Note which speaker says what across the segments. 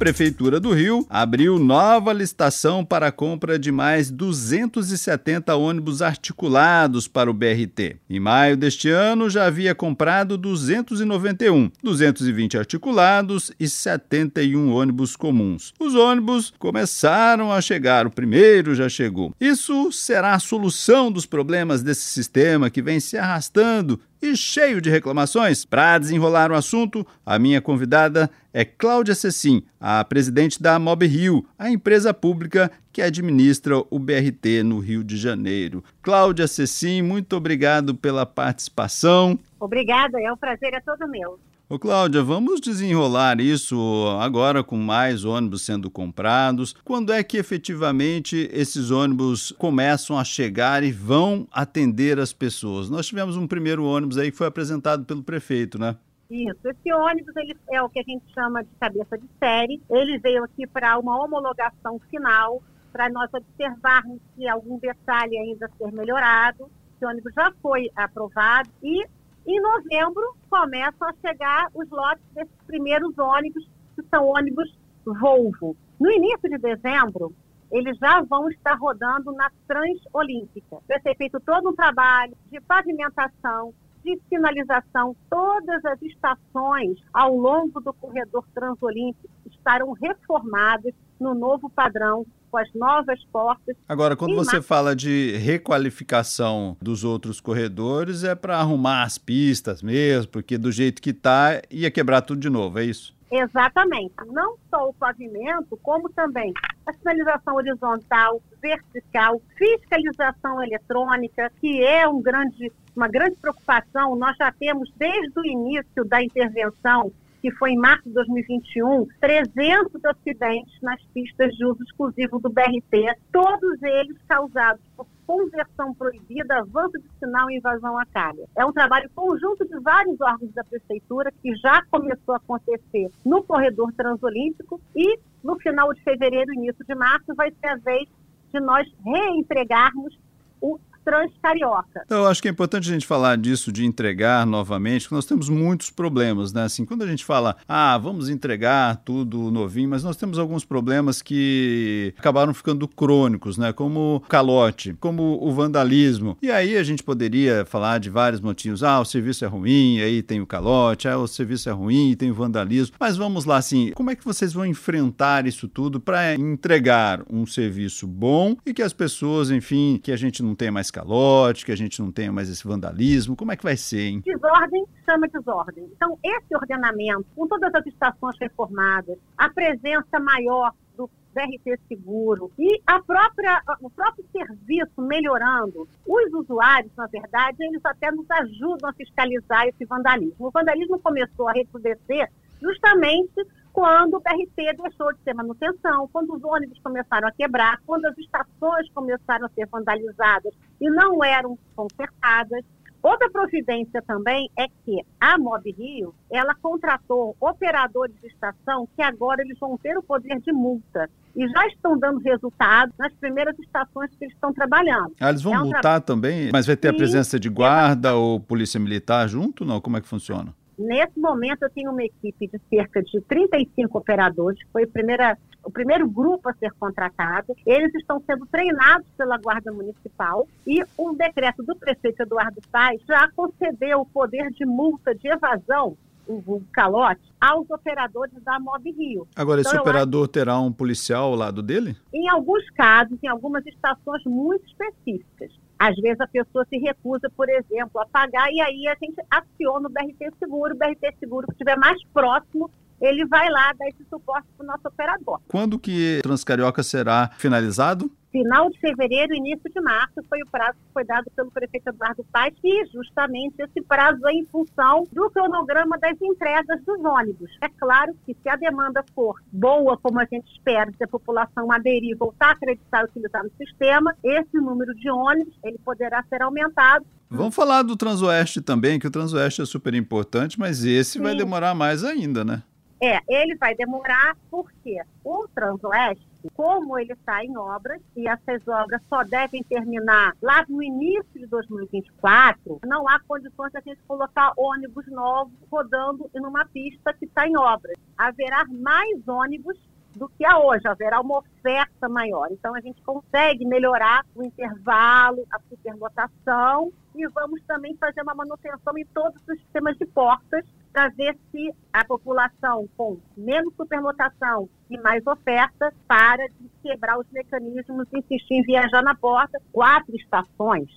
Speaker 1: Prefeitura do Rio abriu nova licitação para a compra de mais 270 ônibus articulados para o BRT. Em maio deste ano, já havia comprado 291, 220 articulados e 71 ônibus comuns. Os ônibus começaram a chegar, o primeiro já chegou. Isso será a solução dos problemas desse sistema que vem se arrastando e cheio de reclamações. Para desenrolar o assunto, a minha convidada é Cláudia Cecim, a presidente da Mob Rio, a empresa pública que administra o BRT no Rio de Janeiro. Cláudia Cecim, muito obrigado pela participação.
Speaker 2: Obrigada, é um prazer, é todo meu.
Speaker 1: Ô Cláudia, vamos desenrolar isso agora com mais ônibus sendo comprados. Quando é que efetivamente esses ônibus começam a chegar e vão atender as pessoas? Nós tivemos um primeiro ônibus aí que foi apresentado pelo prefeito, né?
Speaker 2: Isso, esse ônibus ele é o que a gente chama de cabeça de série. Ele veio aqui para uma homologação final, para nós observarmos se algum detalhe ainda ser melhorado. Esse ônibus já foi aprovado e em novembro, começam a chegar os lotes desses primeiros ônibus, que são ônibus Volvo. No início de dezembro, eles já vão estar rodando na Transolímpica. Vai ser feito todo um trabalho de pavimentação, de sinalização. Todas as estações ao longo do corredor Transolímpico estarão reformadas no novo padrão com as novas portas.
Speaker 1: Agora, quando você fala de requalificação dos outros corredores, é para arrumar as pistas mesmo, porque do jeito que está, ia quebrar tudo de novo, é isso?
Speaker 2: Exatamente. Não só o pavimento, como também a sinalização horizontal, vertical, fiscalização eletrônica, que é um grande, uma grande preocupação. Nós já temos, desde o início da intervenção, que foi em março de 2021, 300 acidentes nas pistas de uso exclusivo do BRT, todos eles causados por conversão proibida, avanço de sinal e invasão à calha. É um trabalho conjunto de vários órgãos da prefeitura que já começou a acontecer no corredor transolímpico e no final de fevereiro, início de março, vai ser a vez de nós reentregarmos o Transcarioca.
Speaker 1: Então, eu acho que é importante a gente falar disso, de entregar novamente, porque nós temos muitos problemas, né? Assim, quando a gente fala, ah, vamos entregar tudo novinho, mas nós temos alguns problemas que acabaram ficando crônicos, né? Como o calote, como o vandalismo. E aí a gente poderia falar de vários motivos. Ah, o serviço é ruim, aí tem o calote, ah, o serviço é ruim, tem o vandalismo. Mas vamos lá, assim, como é que vocês vão enfrentar isso tudo para entregar um serviço bom e que as pessoas, enfim, que a gente não tenha mais calote, que a gente não tenha mais esse vandalismo? Como é que vai ser, hein?
Speaker 2: Desordem chama desordem. Então, esse ordenamento, com todas as estações reformadas, a presença maior do BRT Seguro e a própria, o próprio serviço melhorando. Os usuários, na verdade, eles até nos ajudam a fiscalizar esse vandalismo. O vandalismo começou a recrudescer justamente quando o BRT deixou de ter manutenção, quando os ônibus começaram a quebrar, quando as estações começaram a ser vandalizadas e não eram consertadas. Outra providência também é que a Mob Rio, ela contratou operadores de estação que agora eles vão ter o poder de multa e já estão dando resultados nas primeiras estações que eles estão trabalhando.
Speaker 1: Ah, eles vão é um multar tra... também? Mas vai ter Sim, a presença de guarda ou polícia militar junto? Não? Como é que funciona?
Speaker 2: Nesse momento, eu tenho uma equipe de cerca de 35 operadores, que foi primeira, o primeiro grupo a ser contratado. Eles estão sendo treinados pela Guarda Municipal e um decreto do prefeito Eduardo Paes já concedeu o poder de multa de evasão o calote aos operadores da Mob Rio.
Speaker 1: Agora, esse então, operador acho... terá um policial ao lado dele?
Speaker 2: Em alguns casos, em algumas estações muito específicas. Às vezes a pessoa se recusa, por exemplo, a pagar e aí a gente aciona o BRT Seguro, o BRT Seguro que estiver mais próximo, ele vai lá dar esse suporte para o nosso operador.
Speaker 1: Quando que Transcarioca será finalizado?
Speaker 2: Final de fevereiro, início de março, foi o prazo que foi dado pelo prefeito Eduardo Paes, e justamente esse prazo é em função do cronograma das entregas dos ônibus. É claro que se a demanda for boa, como a gente espera, se a população aderir, voltar a acreditar e utilizar no sistema, esse número de ônibus ele poderá ser aumentado.
Speaker 1: Vamos falar do Transoeste também, que o Transoeste é super importante, mas esse Sim. vai demorar mais ainda, né?
Speaker 2: É, ele vai demorar porque o Transoeste, como ele está em obras, e essas obras só devem terminar lá no início de 2024, não há condições de a gente colocar ônibus novos rodando em uma pista que está em obras. Haverá mais ônibus do que há hoje, haverá uma oferta maior. Então, a gente consegue melhorar o intervalo, a superlotação e vamos também fazer uma manutenção em todos os sistemas de portas para ver se a população com menos superlotação e mais oferta para quebrar os mecanismos e insistir em viajar na porta. Quatro estações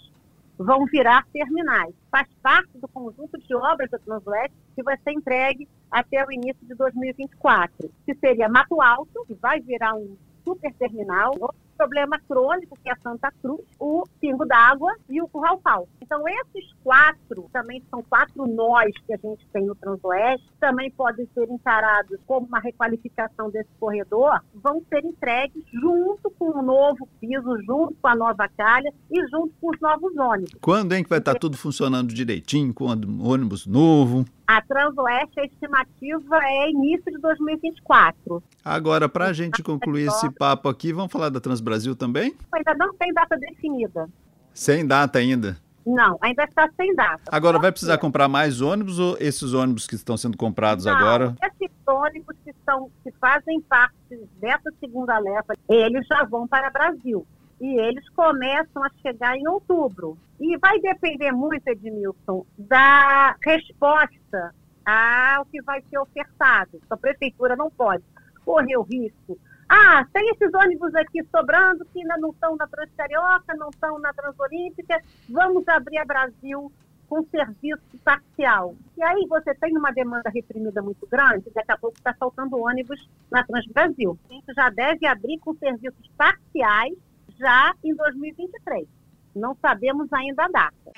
Speaker 2: vão virar terminais. Faz parte do conjunto de obras da Transoeste que vai ser entregue até o início de 2024, que seria Mato Alto, que vai virar um super terminal, problema crônico, que é a Santa Cruz, o Pingo d'Água e o Curral Pau. Então, esses quatro, também são quatro nós que a gente tem no Transoeste, também podem ser encarados como uma requalificação desse corredor, vão ser entregues junto com o novo piso, junto com a nova calha e junto com os novos ônibus.
Speaker 1: Quando é que vai estar tudo funcionando direitinho, com ônibus novo?
Speaker 2: A Transoeste, a estimativa é início de 2024.
Speaker 1: Agora, para a gente concluir esse papo aqui, vamos falar da Transbrasil também?
Speaker 2: Ainda não tem data definida.
Speaker 1: Sem data ainda?
Speaker 2: Não, ainda está sem data.
Speaker 1: Agora, vai precisar comprar mais ônibus ou esses ônibus que estão sendo comprados
Speaker 2: não,
Speaker 1: agora?
Speaker 2: Esses ônibus que, são, que fazem parte dessa segunda leva, eles já vão para o Brasil e eles começam a chegar em outubro. E vai depender muito, Edmilson, da resposta ao que vai ser ofertado. A prefeitura não pode correr o risco. Ah, tem esses ônibus aqui sobrando que ainda não estão na Transcarioca, não estão na Transolímpica, vamos abrir a Brasil com serviço parcial. E aí você tem uma demanda reprimida muito grande, daqui a pouco está faltando ônibus na Transbrasil. Gente já deve abrir com serviços parciais já em 2023. Não sabemos ainda a data.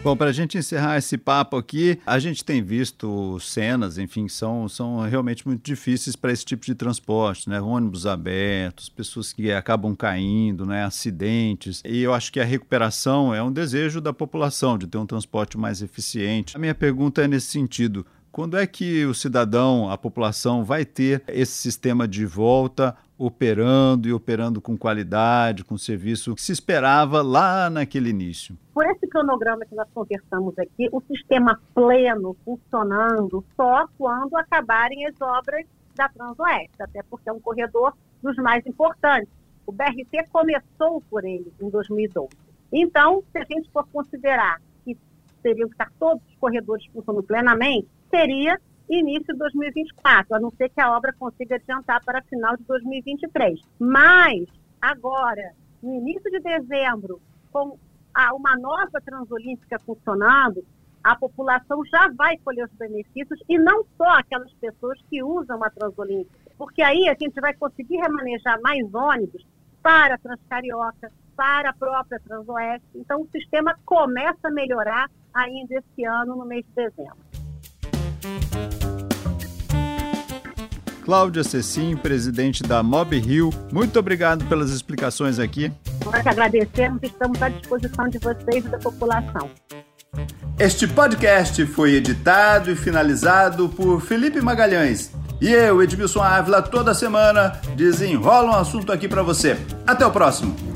Speaker 1: Bom, para a gente encerrar esse papo aqui, a gente tem visto cenas, enfim, são, são realmente muito difíceis para esse tipo de transporte, né? Ônibus abertos, pessoas que acabam caindo, né? Acidentes. E eu acho que a recuperação é um desejo da população de ter um transporte mais eficiente. A minha pergunta é nesse sentido. Quando é que o cidadão, a população, vai ter esse sistema de volta operando e operando com qualidade, com serviço que se esperava lá naquele início?
Speaker 2: Por esse cronograma que nós conversamos aqui, o sistema pleno funcionando só quando acabarem as obras da Transoeste, até porque é um corredor dos mais importantes. O BRT começou por ele em 2012. Então, se a gente for considerar que teriam que estar todos os corredores funcionando plenamente, seria início de 2024, a não ser que a obra consiga adiantar para final de 2023. Mas, agora, no início de dezembro, com a, uma nova Transolímpica funcionando, a população já vai colher os benefícios e não só aquelas pessoas que usam a Transolímpica. Porque aí a gente vai conseguir remanejar mais ônibus para a Transcarioca, para a própria Transoeste. Então, o sistema começa a melhorar ainda esse ano, no mês de dezembro.
Speaker 1: Cláudia Cecim, presidente da Mob Rio, muito obrigado pelas explicações aqui.
Speaker 2: Nós agradecemos e estamos à disposição de vocês e da população.
Speaker 1: Este podcast foi editado e finalizado por Felipe Magalhães. E eu, Edmilson Ávila, toda semana desenrola um assunto aqui para você. Até o próximo!